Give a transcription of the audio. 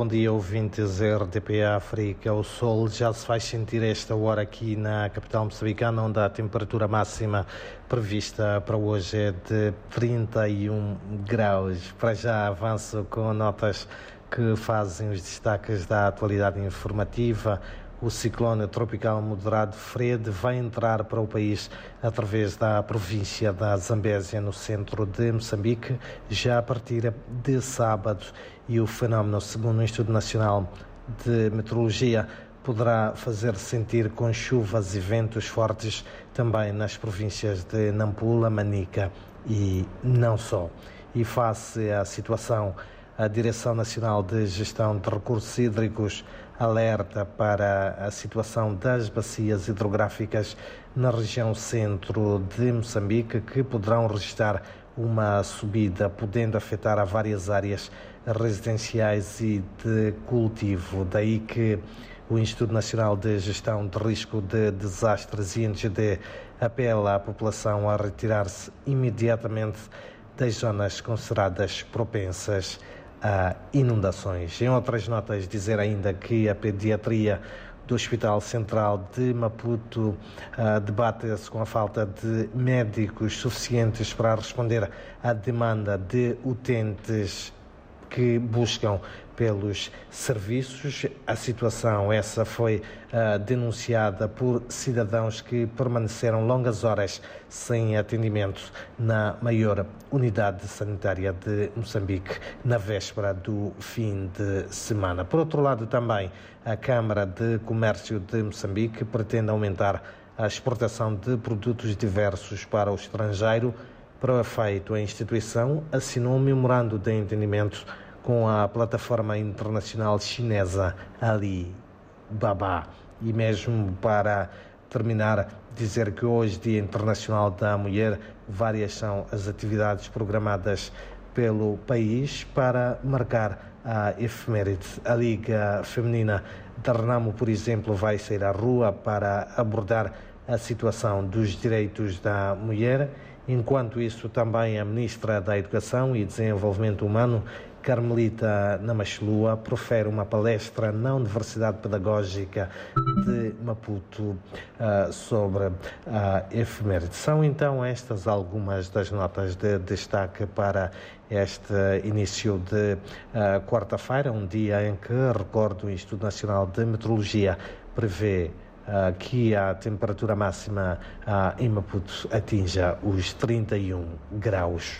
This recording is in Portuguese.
bom dia, ouvintes RDP África. O sol já se faz sentir esta hora aqui na capital moçambicana, onde a temperatura máxima prevista para hoje é de 31 graus. Para já avanço com notas que fazem os destaques da atualidade informativa. O ciclone tropical moderado Fred vai entrar para o país através da província da Zambésia, no centro de Moçambique, já a partir de sábado. E o fenómeno, segundo o Instituto Nacional de Meteorologia, poderá fazer sentir com chuvas e ventos fortes também nas províncias de Nampula, Manica e não só. E face à situação, a Direção Nacional de Gestão de Recursos Hídricos alerta para a situação das bacias hidrográficas na região centro de Moçambique, que poderão registrar uma subida, podendo afetar a várias áreas residenciais e de cultivo. Daí que o Instituto Nacional de Gestão de Risco de Desastres, INGD, apela à população a retirar-se imediatamente das zonas consideradas propensas a inundações. Em outras notas, dizer ainda que a pediatria do Hospital Central de Maputo uh, debate-se com a falta de médicos suficientes para responder à demanda de utentes que buscam pelos serviços. A situação essa foi uh, denunciada por cidadãos que permaneceram longas horas sem atendimento na maior unidade sanitária de Moçambique na véspera do fim de semana. Por outro lado, também a Câmara de Comércio de Moçambique pretende aumentar a exportação de produtos diversos para o estrangeiro. Para o efeito, a instituição assinou um memorando de entendimento com a plataforma internacional chinesa Alibaba. E mesmo para terminar, dizer que hoje, Dia Internacional da Mulher, várias são as atividades programadas pelo país para marcar a efeméride. A Liga Feminina da Renamo, por exemplo, vai sair à rua para abordar a situação dos direitos da mulher. Enquanto isso, também a Ministra da Educação e Desenvolvimento Humano Carmelita Namachlua profere uma palestra na Universidade Pedagógica de Maputo uh, sobre a efeméride. São então estas algumas das notas de destaque para este início de uh, quarta-feira, um dia em que, recordo, o Instituto Nacional de Meteorologia prevê que a temperatura máxima em Maputo atinja os 31 graus.